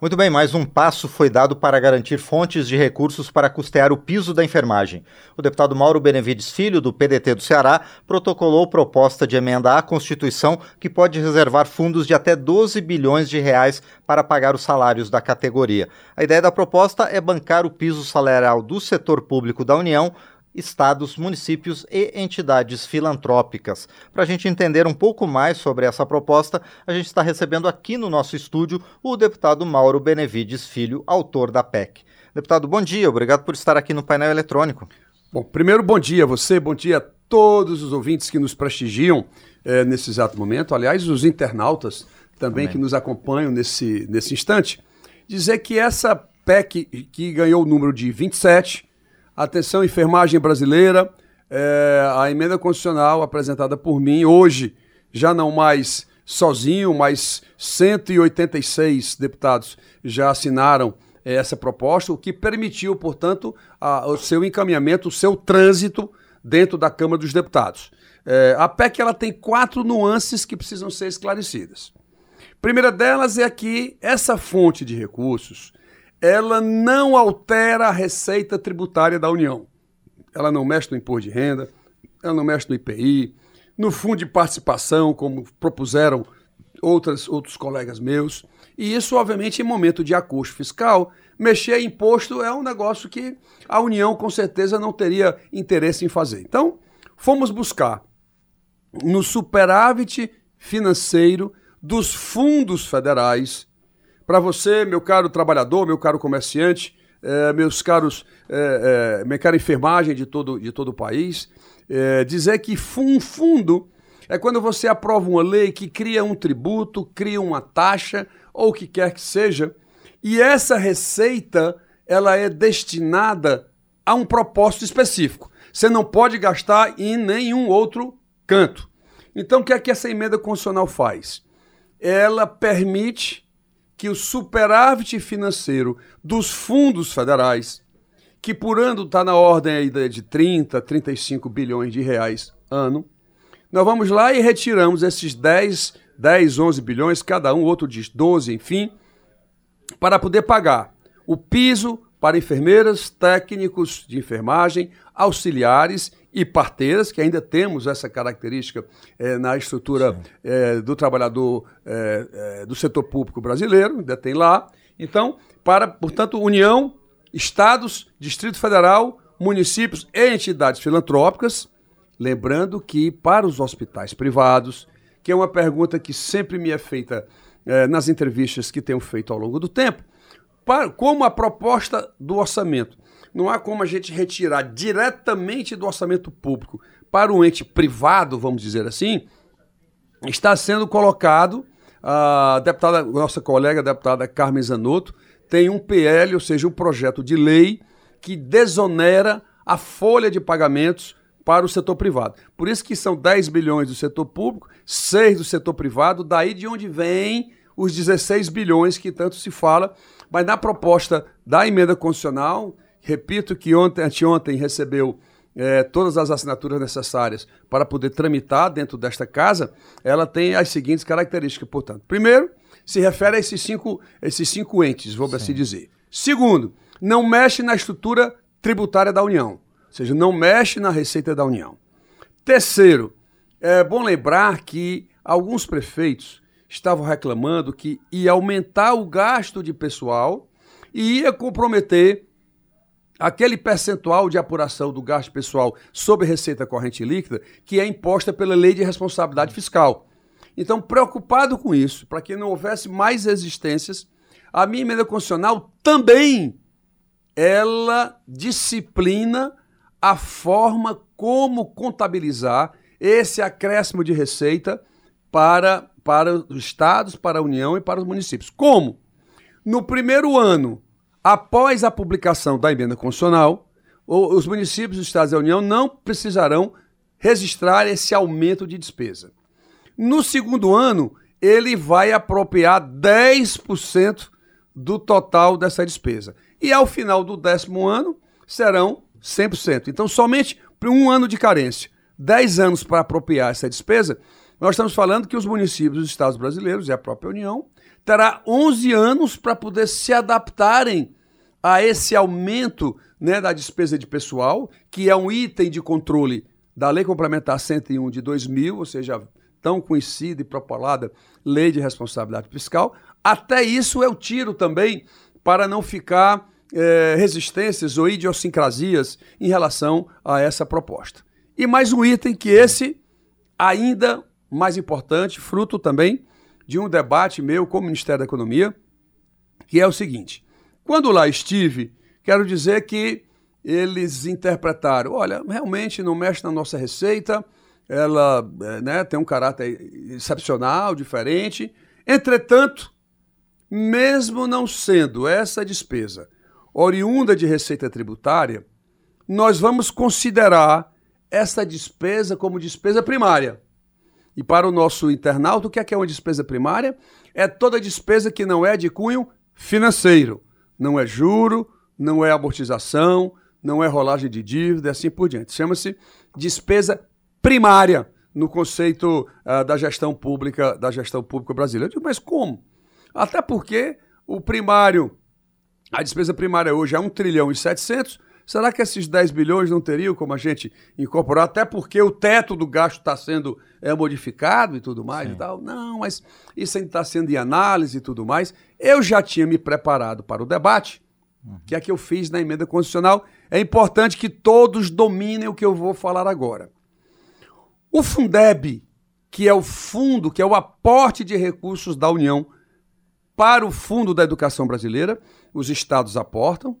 Muito bem, mais um passo foi dado para garantir fontes de recursos para custear o piso da enfermagem. O deputado Mauro Benevides Filho, do PDT do Ceará, protocolou proposta de emenda à Constituição que pode reservar fundos de até 12 bilhões de reais para pagar os salários da categoria. A ideia da proposta é bancar o piso salarial do setor público da União estados, municípios e entidades filantrópicas. Para a gente entender um pouco mais sobre essa proposta, a gente está recebendo aqui no nosso estúdio o deputado Mauro Benevides Filho, autor da PEC. Deputado, bom dia, obrigado por estar aqui no painel eletrônico. Bom, primeiro, bom dia a você, bom dia a todos os ouvintes que nos prestigiam é, nesse exato momento, aliás, os internautas também Amém. que nos acompanham nesse, nesse instante. Dizer que essa PEC que ganhou o número de 27 Atenção, enfermagem brasileira, é, a emenda constitucional apresentada por mim hoje, já não mais sozinho, mas 186 deputados já assinaram é, essa proposta, o que permitiu, portanto, a, o seu encaminhamento, o seu trânsito dentro da Câmara dos Deputados. É, a PEC ela tem quatro nuances que precisam ser esclarecidas. primeira delas é que essa fonte de recursos ela não altera a receita tributária da União. Ela não mexe no imposto de renda, ela não mexe no IPI, no fundo de participação, como propuseram outras, outros colegas meus. E isso, obviamente, em momento de acordo fiscal, mexer em imposto é um negócio que a União, com certeza, não teria interesse em fazer. Então, fomos buscar no superávit financeiro dos fundos federais para você, meu caro trabalhador, meu caro comerciante, é, meus caros, é, é, minha cara enfermagem de todo, de todo o país, dizer que um fundo é quando você aprova uma lei que cria um tributo, cria uma taxa, ou o que quer que seja, e essa receita ela é destinada a um propósito específico. Você não pode gastar em nenhum outro canto. Então, o que é que essa emenda constitucional faz? Ela permite que o superávit financeiro dos fundos federais, que por ano está na ordem de 30, 35 bilhões de reais ano, nós vamos lá e retiramos esses 10, 10, 11 bilhões, cada um, outro diz 12, enfim, para poder pagar o piso para enfermeiras, técnicos de enfermagem, auxiliares e parteiras, que ainda temos essa característica é, na estrutura é, do trabalhador é, do setor público brasileiro, ainda tem lá. Então, para, portanto, União, Estados, Distrito Federal, municípios e entidades filantrópicas, lembrando que para os hospitais privados, que é uma pergunta que sempre me é feita nas entrevistas que tenho feito ao longo do tempo, para, como a proposta do orçamento não há como a gente retirar diretamente do orçamento público para um ente privado, vamos dizer assim, está sendo colocado, a deputada, nossa colega a deputada Carmen Zanotto, tem um PL, ou seja, um projeto de lei que desonera a folha de pagamentos para o setor privado. Por isso que são 10 bilhões do setor público, 6 do setor privado, daí de onde vem os 16 bilhões que tanto se fala, mas na proposta da emenda constitucional, Repito que ontem, anteontem, recebeu é, todas as assinaturas necessárias para poder tramitar dentro desta casa. Ela tem as seguintes características, portanto. Primeiro, se refere a esses cinco, esses cinco entes, vou assim dizer. Segundo, não mexe na estrutura tributária da União, ou seja, não mexe na receita da União. Terceiro, é bom lembrar que alguns prefeitos estavam reclamando que ia aumentar o gasto de pessoal e ia comprometer aquele percentual de apuração do gasto pessoal sobre receita corrente líquida que é imposta pela Lei de Responsabilidade Fiscal. Então, preocupado com isso, para que não houvesse mais resistências, a minha emenda constitucional também ela disciplina a forma como contabilizar esse acréscimo de receita para, para os estados, para a União e para os municípios. Como? No primeiro ano, Após a publicação da emenda constitucional, os municípios dos Estados da União não precisarão registrar esse aumento de despesa. No segundo ano, ele vai apropriar 10% do total dessa despesa. E ao final do décimo ano, serão 100%. Então, somente por um ano de carência, 10 anos para apropriar essa despesa, nós estamos falando que os municípios dos estados brasileiros e a própria União terá 11 anos para poder se adaptarem a esse aumento né, da despesa de pessoal, que é um item de controle da Lei Complementar 101 de 2000, ou seja, tão conhecida e propalada Lei de Responsabilidade Fiscal. Até isso eu tiro também para não ficar é, resistências ou idiosincrasias em relação a essa proposta. E mais um item que esse, ainda mais importante, fruto também de um debate meu com o Ministério da Economia, que é o seguinte: quando lá estive, quero dizer que eles interpretaram: olha, realmente não mexe na nossa receita, ela é, né, tem um caráter excepcional, diferente. Entretanto, mesmo não sendo essa despesa oriunda de receita tributária, nós vamos considerar essa despesa como despesa primária. E para o nosso internauta, o que é, que é uma despesa primária? É toda despesa que não é de cunho financeiro. Não é juro, não é amortização, não é rolagem de dívida, assim por diante. Chama-se despesa primária no conceito uh, da gestão pública, da gestão pública brasileira. Eu digo, mas como? Até porque o primário, a despesa primária hoje é 1 trilhão e 700, será que esses 10 bilhões não teriam como a gente incorporar? Até porque o teto do gasto está sendo é, modificado e tudo mais Sim. e tal. Não, mas isso ainda está sendo em análise e tudo mais. Eu já tinha me preparado para o debate, uhum. que é que eu fiz na emenda constitucional. É importante que todos dominem o que eu vou falar agora. O Fundeb, que é o fundo, que é o aporte de recursos da União para o Fundo da Educação Brasileira, os estados aportam,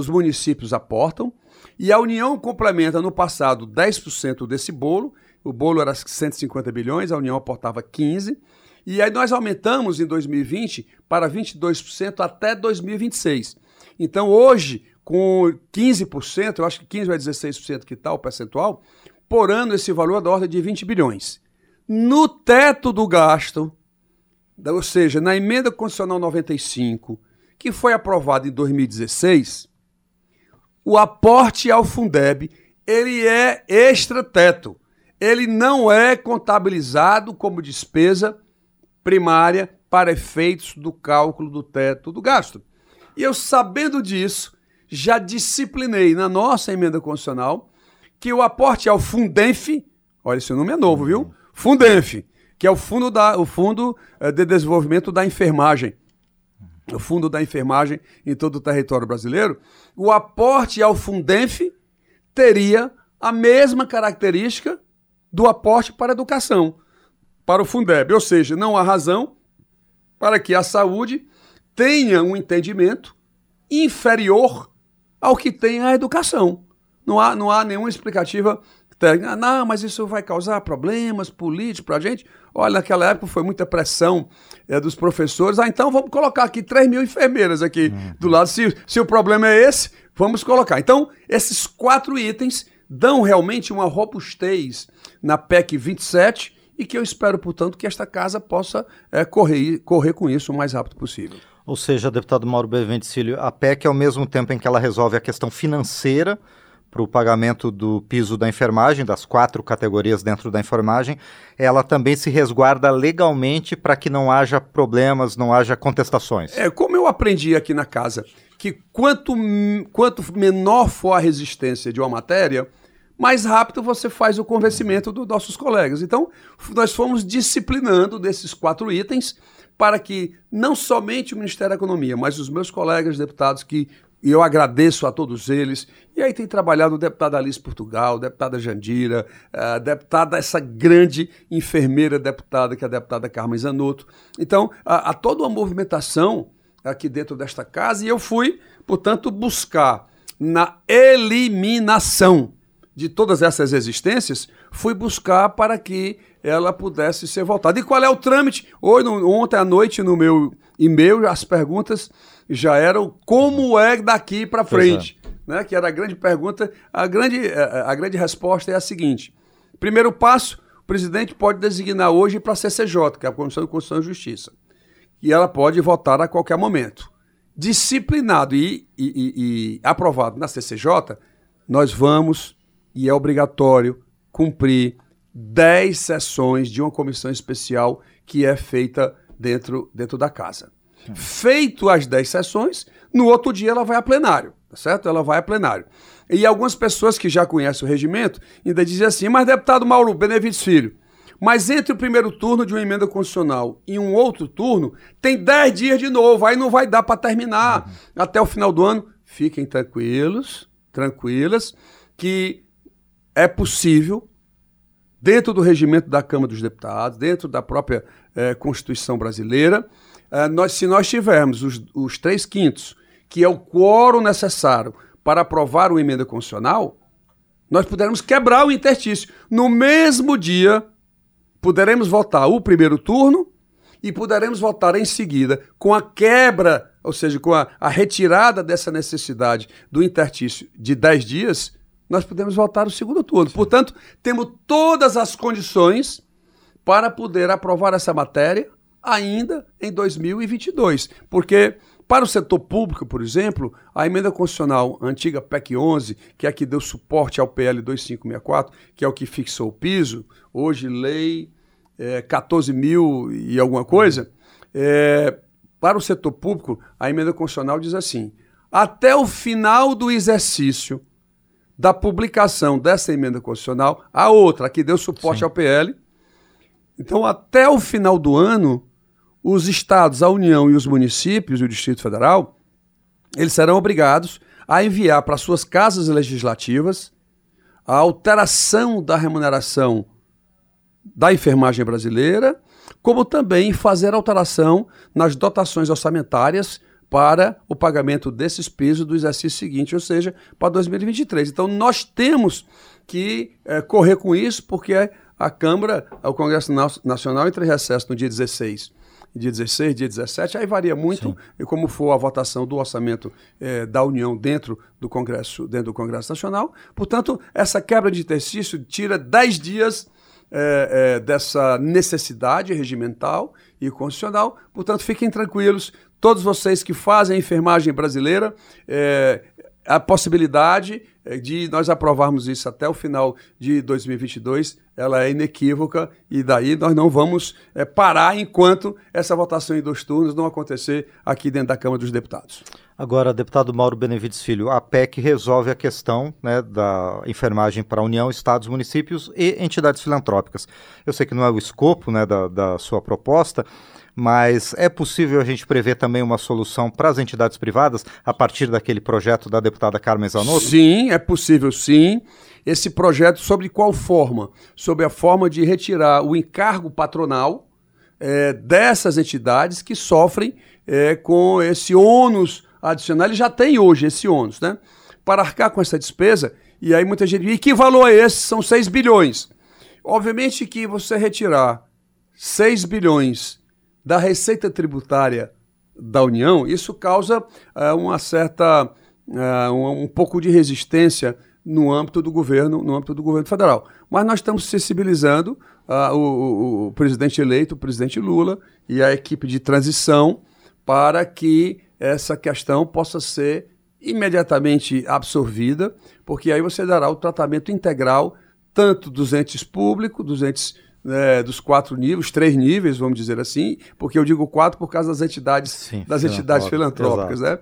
os municípios aportam, e a União complementa no passado 10% desse bolo, o bolo era 150 bilhões, a União aportava 15, e aí nós aumentamos em 2020 para 22% até 2026. Então hoje, com 15%, eu acho que 15 ou 16% que está o percentual, por ano esse valor é da ordem de 20 bilhões. No teto do gasto, ou seja, na emenda constitucional 95, que foi aprovada em 2016, o aporte ao Fundeb, ele é extra-teto. Ele não é contabilizado como despesa primária para efeitos do cálculo do teto do gasto. E eu, sabendo disso, já disciplinei na nossa emenda constitucional que o aporte ao Fundenf, olha, esse nome é novo, viu? Fundenf, que é o Fundo, da, o fundo eh, de Desenvolvimento da Enfermagem, o Fundo da Enfermagem em todo o território brasileiro, o aporte ao Fundenf teria a mesma característica do aporte para a educação, para o Fundeb, ou seja, não há razão para que a saúde tenha um entendimento inferior ao que tem a educação. Não há, não há nenhuma explicativa. Não, mas isso vai causar problemas políticos para a gente. Olha, naquela época foi muita pressão é, dos professores. Ah, então vamos colocar aqui 3 mil enfermeiras aqui uhum. do lado. Se, se o problema é esse, vamos colocar. Então, esses quatro itens dão realmente uma robustez na PEC 27 e que eu espero, portanto, que esta casa possa é, correr, correr com isso o mais rápido possível. Ou seja, deputado Mauro Beventicílio, a PEC, ao mesmo tempo em que ela resolve a questão financeira para o pagamento do piso da enfermagem, das quatro categorias dentro da enfermagem, ela também se resguarda legalmente para que não haja problemas, não haja contestações. É, como eu aprendi aqui na casa, que quanto, quanto menor for a resistência de uma matéria, mais rápido você faz o convencimento dos nossos colegas. Então, nós fomos disciplinando desses quatro itens para que não somente o Ministério da Economia, mas os meus colegas deputados que e eu agradeço a todos eles. E aí tem trabalhado o deputado Alice Portugal, deputada Jandira, a deputada, essa grande enfermeira deputada, que é a deputada Carmen Zanotto. Então, há, toda uma movimentação aqui dentro desta casa e eu fui, portanto, buscar na eliminação de todas essas existências, fui buscar para que ela pudesse ser votada. E qual é o trâmite? Hoje, ontem à noite, no meu e-mail, as perguntas já eram como é daqui para frente. É. Né? Que era a grande pergunta. A grande, a, é, é, a grande resposta é a seguinte: primeiro passo, o presidente pode designar hoje para a CCJ, que é a Comissão de Constituição e Justiça. E ela pode votar a qualquer momento. Disciplinado e, e, e, e aprovado na CCJ, nós vamos, e é obrigatório, cumprir 10 sessões de uma comissão especial que é feita dentro, dentro da casa. Feito as 10 sessões, no outro dia ela vai a plenário, tá certo? Ela vai a plenário. E algumas pessoas que já conhecem o regimento ainda dizem assim, mas deputado Mauro Benevides Filho, mas entre o primeiro turno de uma emenda constitucional e um outro turno, tem 10 dias de novo, aí não vai dar para terminar uhum. até o final do ano. Fiquem tranquilos, tranquilas, que é possível, dentro do regimento da Câmara dos Deputados, dentro da própria eh, Constituição brasileira, eh, nós, se nós tivermos os, os três quintos, que é o quórum necessário para aprovar uma emenda constitucional, nós pudermos quebrar o interstício. No mesmo dia, poderemos votar o primeiro turno e poderemos votar em seguida com a quebra, ou seja, com a, a retirada dessa necessidade do interstício de 10 dias, nós podemos votar o segundo turno. Portanto, temos todas as condições para poder aprovar essa matéria ainda em 2022, porque para o setor público, por exemplo, a emenda constitucional a antiga PEC 11, que é a que deu suporte ao PL 2564, que é o que fixou o piso, hoje lei é, 14 mil e alguma coisa, é, para o setor público, a emenda constitucional diz assim: até o final do exercício da publicação dessa emenda constitucional, a outra, que deu suporte Sim. ao PL, então até o final do ano, os estados, a União e os municípios e o Distrito Federal, eles serão obrigados a enviar para suas casas legislativas a alteração da remuneração da enfermagem brasileira, como também fazer alteração nas dotações orçamentárias para o pagamento desses pisos do exercício seguinte, ou seja, para 2023. Então, nós temos que é, correr com isso, porque a Câmara, o Congresso Nacional, entre recesso no dia 16 dia 16, dia 17, aí varia muito e como for a votação do orçamento eh, da União dentro do Congresso, dentro do Congresso Nacional. Portanto, essa quebra de exercício tira 10 dias eh, dessa necessidade regimental e constitucional. Portanto, fiquem tranquilos, todos vocês que fazem a enfermagem brasileira, a possibilidade eh, de nós aprovarmos isso até o final de 2022, ela é inequívoca e daí nós não vamos é, parar enquanto essa votação em dois turnos não acontecer aqui dentro da Câmara dos Deputados. Agora, deputado Mauro Benevides Filho, a PEC resolve a questão né, da enfermagem para a União, Estados, municípios e entidades filantrópicas. Eu sei que não é o escopo né, da, da sua proposta, mas é possível a gente prever também uma solução para as entidades privadas a partir daquele projeto da deputada Carmen Zanotto? Sim, é possível sim. Esse projeto sobre qual forma? Sobre a forma de retirar o encargo patronal é, dessas entidades que sofrem é, com esse ônus adicional. Ele já tem hoje esse ônus, né? Para arcar com essa despesa, e aí muita gente diz, e que valor é esse? São 6 bilhões. Obviamente que você retirar 6 bilhões da receita tributária da União, isso causa uh, uma certa uh, um, um, pouco de resistência no âmbito do governo, no âmbito do governo federal. Mas nós estamos sensibilizando uh, o, o, o, presidente eleito, o presidente Lula e a equipe de transição para que essa questão possa ser imediatamente absorvida, porque aí você dará o tratamento integral tanto dos entes públicos, dos entes é, dos quatro níveis, três níveis, vamos dizer assim, porque eu digo quatro por causa das entidades, Sim, das entidades filantrópicas, né?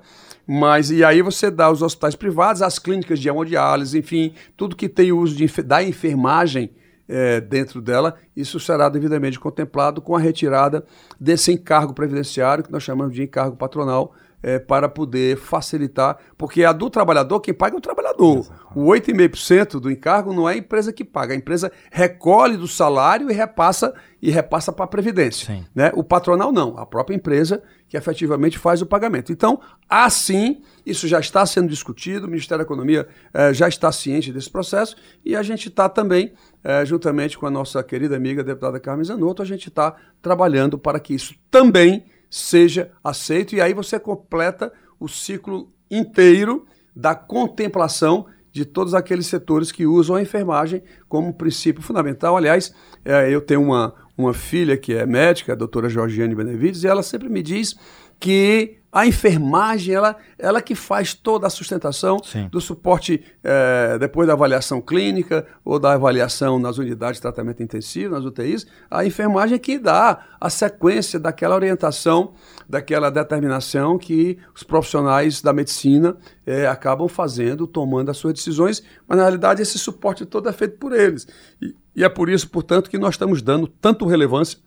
Mas e aí você dá os hospitais privados, as clínicas de hemodiálise, enfim, tudo que tem uso de, da enfermagem é, dentro dela, isso será devidamente contemplado com a retirada desse encargo previdenciário que nós chamamos de encargo patronal é, para poder facilitar, porque a do trabalhador, quem paga é o trabalhador. O 8,5% do encargo não é a empresa que paga, a empresa recolhe do salário e repassa e repassa para a Previdência. Né? O patronal não, a própria empresa que efetivamente faz o pagamento. Então, assim, isso já está sendo discutido, o Ministério da Economia eh, já está ciente desse processo e a gente está também, eh, juntamente com a nossa querida amiga a deputada Carmen Zanotto, a gente está trabalhando para que isso também seja aceito, e aí você completa o ciclo inteiro da contemplação de todos aqueles setores que usam a enfermagem como princípio fundamental. Aliás, é, eu tenho uma, uma filha que é médica, a doutora Georgiane Benevides, e ela sempre me diz que a enfermagem, ela, ela que faz toda a sustentação Sim. do suporte é, depois da avaliação clínica ou da avaliação nas unidades de tratamento intensivo, nas UTIs, a enfermagem é que dá a sequência daquela orientação, daquela determinação que os profissionais da medicina é, acabam fazendo, tomando as suas decisões, mas na realidade esse suporte todo é feito por eles. E, e é por isso, portanto, que nós estamos dando tanto relevância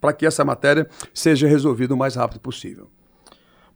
para que essa matéria seja resolvida o mais rápido possível.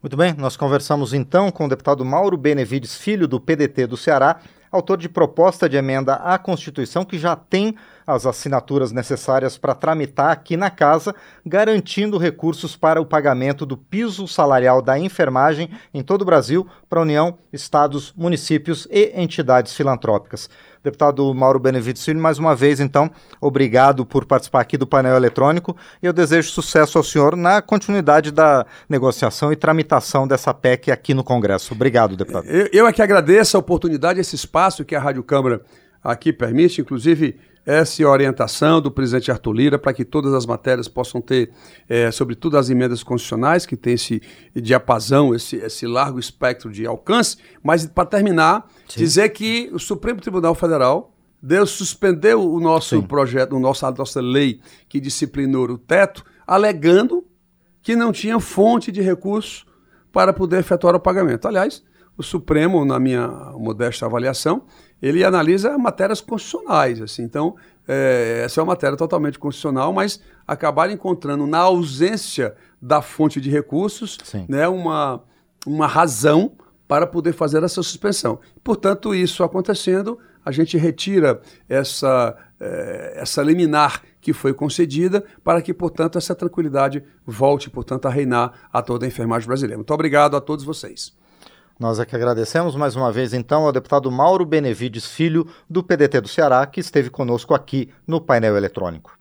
Muito bem, nós conversamos então com o deputado Mauro Benevides Filho, do PDT do Ceará, autor de proposta de emenda à Constituição que já tem as assinaturas necessárias para tramitar aqui na casa, garantindo recursos para o pagamento do piso salarial da enfermagem em todo o Brasil para a União, estados, municípios e entidades filantrópicas. Deputado Mauro Benevides mais uma vez, então, obrigado por participar aqui do painel eletrônico e eu desejo sucesso ao senhor na continuidade da negociação e tramitação dessa PEC aqui no Congresso. Obrigado, deputado. Eu, eu é que agradeço a oportunidade, esse espaço que a Rádio Câmara aqui permite, inclusive essa orientação do presidente Arthur Lira para que todas as matérias possam ter, é, sobretudo as emendas constitucionais, que tem esse diapasão, esse, esse largo espectro de alcance. Mas, para terminar, Sim. dizer que o Supremo Tribunal Federal Deus suspendeu o nosso Sim. projeto, o nosso, a nossa lei que disciplinou o teto, alegando que não tinha fonte de recurso para poder efetuar o pagamento. Aliás, o Supremo, na minha modesta avaliação, ele analisa matérias constitucionais. Assim, então, é, essa é uma matéria totalmente constitucional, mas acabar encontrando na ausência da fonte de recursos né, uma, uma razão para poder fazer essa suspensão. Portanto, isso acontecendo, a gente retira essa, é, essa liminar que foi concedida para que, portanto, essa tranquilidade volte, portanto, a reinar a toda a enfermagem brasileira. Muito obrigado a todos vocês. Nós é que agradecemos mais uma vez, então, ao deputado Mauro Benevides Filho, do PDT do Ceará, que esteve conosco aqui no painel eletrônico.